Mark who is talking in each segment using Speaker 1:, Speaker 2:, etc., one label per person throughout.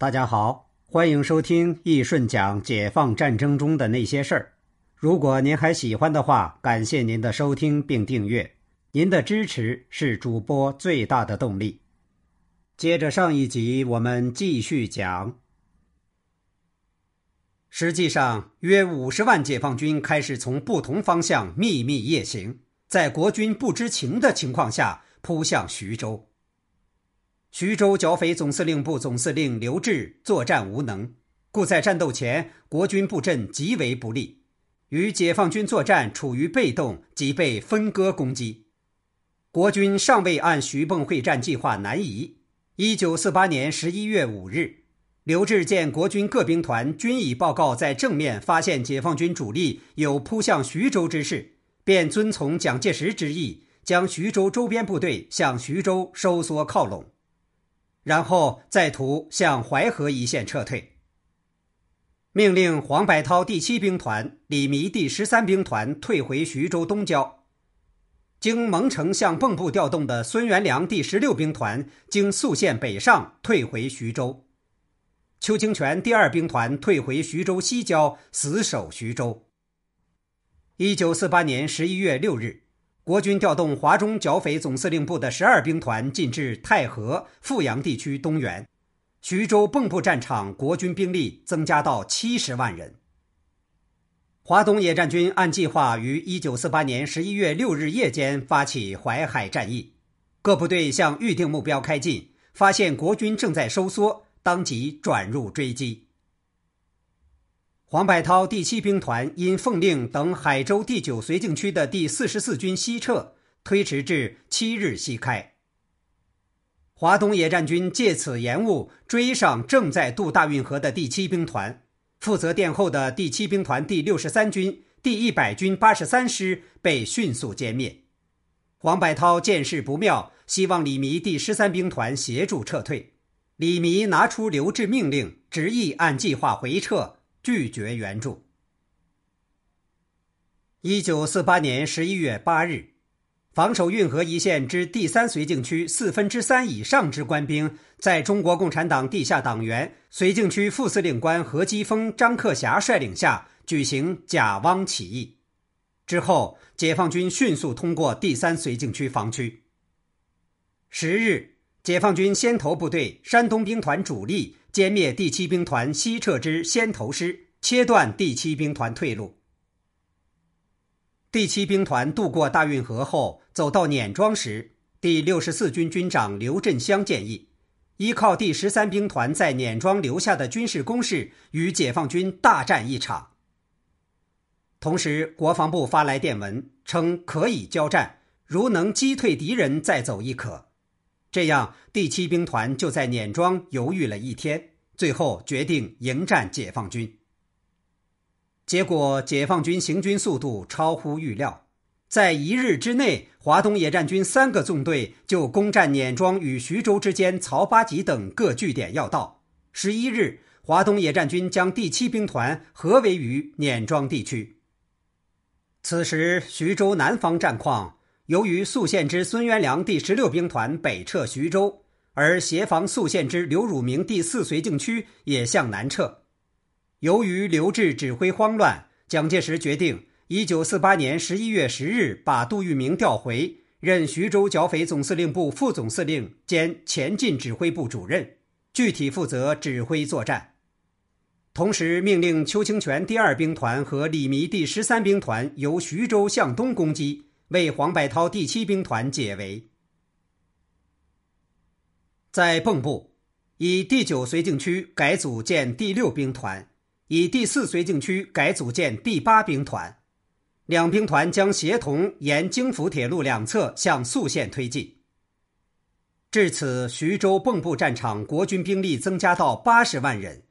Speaker 1: 大家好，欢迎收听易顺讲解放战争中的那些事儿。如果您还喜欢的话，感谢您的收听并订阅，您的支持是主播最大的动力。接着上一集，我们继续讲。实际上，约五十万解放军开始从不同方向秘密夜行，在国军不知情的情况下扑向徐州。徐州剿匪总司令部总司令刘峙作战无能，故在战斗前，国军布阵极为不利，与解放军作战处于被动，即被分割攻击。国军尚未按徐蚌会战计划南移。一九四八年十一月五日，刘峙见国军各兵团均已报告在正面发现解放军主力有扑向徐州之势，便遵从蒋介石之意，将徐州周边部队向徐州收缩靠拢。然后再图向淮河一线撤退。命令黄百韬第七兵团、李弥第十三兵团退回徐州东郊。经蒙城向蚌埠调动的孙元良第十六兵团经宿县北上退回徐州。邱清泉第二兵团退回徐州西郊，死守徐州。一九四八年十一月六日。国军调动华中剿匪总司令部的十二兵团进至太和、阜阳地区东援，徐州蚌埠战场国军兵力增加到七十万人。华东野战军按计划于一九四八年十一月六日夜间发起淮海战役，各部队向预定目标开进，发现国军正在收缩，当即转入追击。黄百韬第七兵团因奉令等海州第九绥靖区的第四十四军西撤，推迟至七日西开。华东野战军借此延误，追上正在渡大运河的第七兵团。负责殿后的第七兵团第六十三军、第一百军八十三师被迅速歼灭。黄百韬见势不妙，希望李弥第十三兵团协助撤退。李弥拿出留置命令，执意按计划回撤。拒绝援助。一九四八年十一月八日，防守运河一线之第三绥靖区四分之三以上之官兵，在中国共产党地下党员、绥靖区副司令官何基沣、张克侠率领下举行假汪起义。之后，解放军迅速通过第三绥靖区防区。十日，解放军先头部队山东兵团主力。歼灭第七兵团西撤之先头师，切断第七兵团退路。第七兵团渡过大运河后，走到碾庄时，第六十四军军长刘振湘建议，依靠第十三兵团在碾庄留下的军事攻势，与解放军大战一场。同时，国防部发来电文，称可以交战，如能击退敌人，再走亦可。这样，第七兵团就在碾庄犹豫了一天，最后决定迎战解放军。结果，解放军行军速度超乎预料，在一日之内，华东野战军三个纵队就攻占碾庄与徐州之间曹八集等各据点要道。十一日，华东野战军将第七兵团合围于碾庄地区。此时，徐州南方战况。由于宿县之孙元良第十六兵团北撤徐州，而协防宿县之刘汝明第四绥靖区也向南撤。由于刘志指挥慌乱，蒋介石决定一九四八年十一月十日把杜聿明调回，任徐州剿匪总司令部副总司令兼前进指挥部主任，具体负责指挥作战。同时命令邱清泉第二兵团和李弥第十三兵团由徐州向东攻击。为黄百韬第七兵团解围，在蚌埠，以第九绥靖区改组建第六兵团，以第四绥靖区改组建第八兵团，两兵团将协同沿京福铁路两侧向宿县推进。至此，徐州蚌埠战场国军兵力增加到八十万人，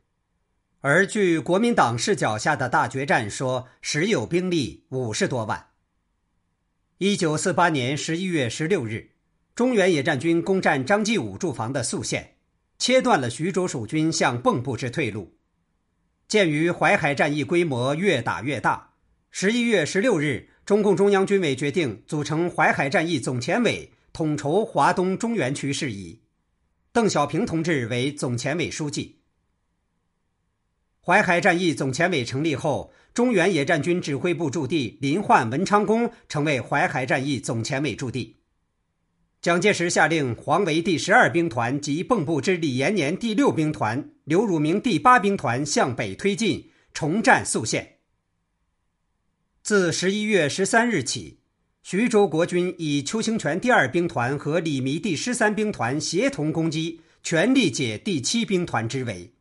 Speaker 1: 而据国民党视角下的大决战说，实有兵力五十多万。一九四八年十一月十六日，中原野战军攻占张继武驻防的宿县，切断了徐州守军向蚌埠之退路。鉴于淮海战役规模越打越大，十一月十六日，中共中央军委决定组成淮海战役总前委，统筹华东中原区事宜。邓小平同志为总前委书记，淮海战役总前委成立后，中原野战军指挥部驻地临焕文昌宫成为淮海战役总前委驻地。蒋介石下令黄维第十二兵团及蚌埠之李延年第六兵团、刘汝明第八兵团向北推进，重占宿县。自十一月十三日起，徐州国军以邱清泉第二兵团和李弥第十三兵团协同攻击，全力解第七兵团之围。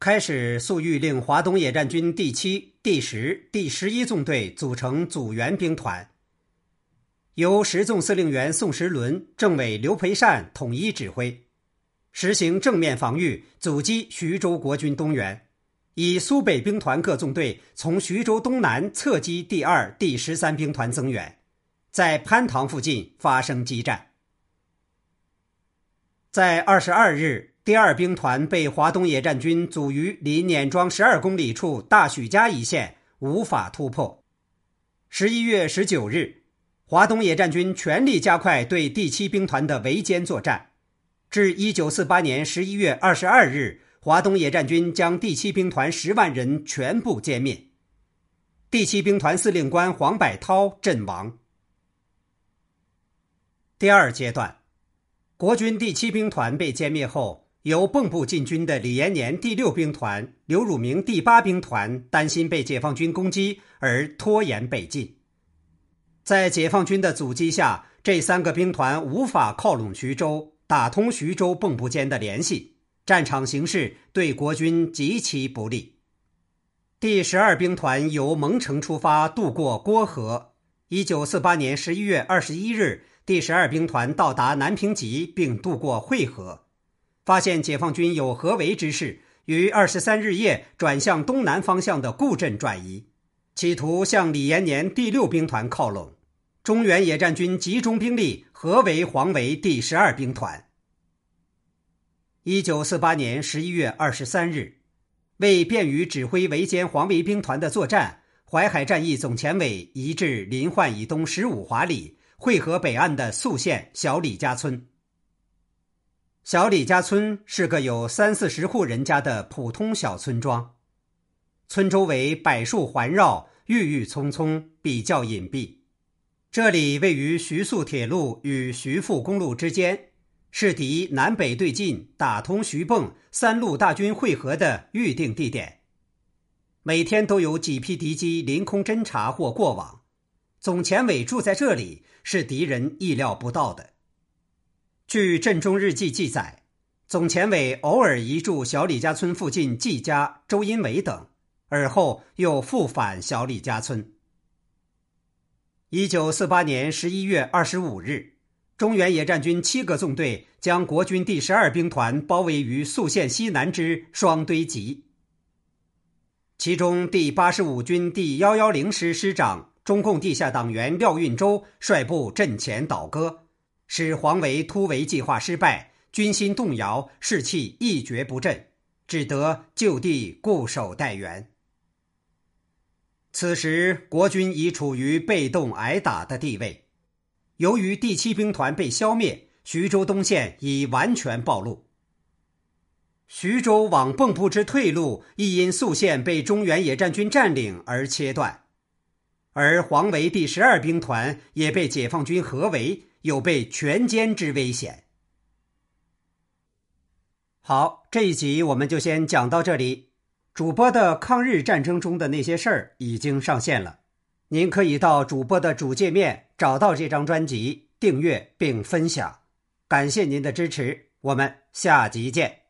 Speaker 1: 开始粟裕令华东野战军第七、第十、第十一纵队组成阻援兵团。由十纵司令员宋时轮、政委刘培善统一指挥，实行正面防御，阻击徐州国军东援。以苏北兵团各纵队从徐州东南侧击第二、第十三兵团增援，在潘塘附近发生激战。在二十二日，第二兵团被华东野战军阻于离碾庄十二公里处大许家一线，无法突破。十一月十九日。华东野战军全力加快对第七兵团的围歼作战，至一九四八年十一月二十二日，华东野战军将第七兵团十万人全部歼灭。第七兵团司令官黄百韬阵亡。第二阶段，国军第七兵团被歼灭后，由蚌埠进军的李延年第六兵团、刘汝明第八兵团担心被解放军攻击而拖延北进。在解放军的阻击下，这三个兵团无法靠拢徐州，打通徐州蚌埠间的联系，战场形势对国军极其不利。第十二兵团由蒙城出发，渡过郭河。一九四八年十一月二十一日，第十二兵团到达南平集，并渡过会河，发现解放军有合围之势，于二十三日夜转向东南方向的固镇转移，企图向李延年第六兵团靠拢。中原野战军集中兵力合围黄维第十二兵团。一九四八年十一月二十三日，为便于指挥围歼黄维兵团的作战，淮海战役总前委移至临焕以东十五华里，汇合北岸的宿县小李家村。小李家村是个有三四十户人家的普通小村庄，村周围柏树环绕，郁郁葱葱，比较隐蔽。这里位于徐宿铁路与徐阜公路之间，是敌南北对进、打通徐蚌三路大军会合的预定地点。每天都有几批敌机临空侦察或过往。总前委住在这里，是敌人意料不到的。据镇中日记记载，总前委偶尔移驻小李家村附近季家、周荫伟等，而后又复返小李家村。一九四八年十一月二十五日，中原野战军七个纵队将国军第十二兵团包围于宿县西南之双堆集。其中第八十五军第幺幺零师师长、中共地下党员廖运周率部阵前倒戈，使黄维突围计划失败，军心动摇，士气一蹶不振，只得就地固守待援。此时，国军已处于被动挨打的地位。由于第七兵团被消灭，徐州东线已完全暴露。徐州往蚌埠之退路亦因宿县被中原野战军占领而切断，而黄维第十二兵团也被解放军合围，有被全歼之危险。好，这一集我们就先讲到这里。主播的抗日战争中的那些事儿已经上线了，您可以到主播的主界面找到这张专辑，订阅并分享。感谢您的支持，我们下集见。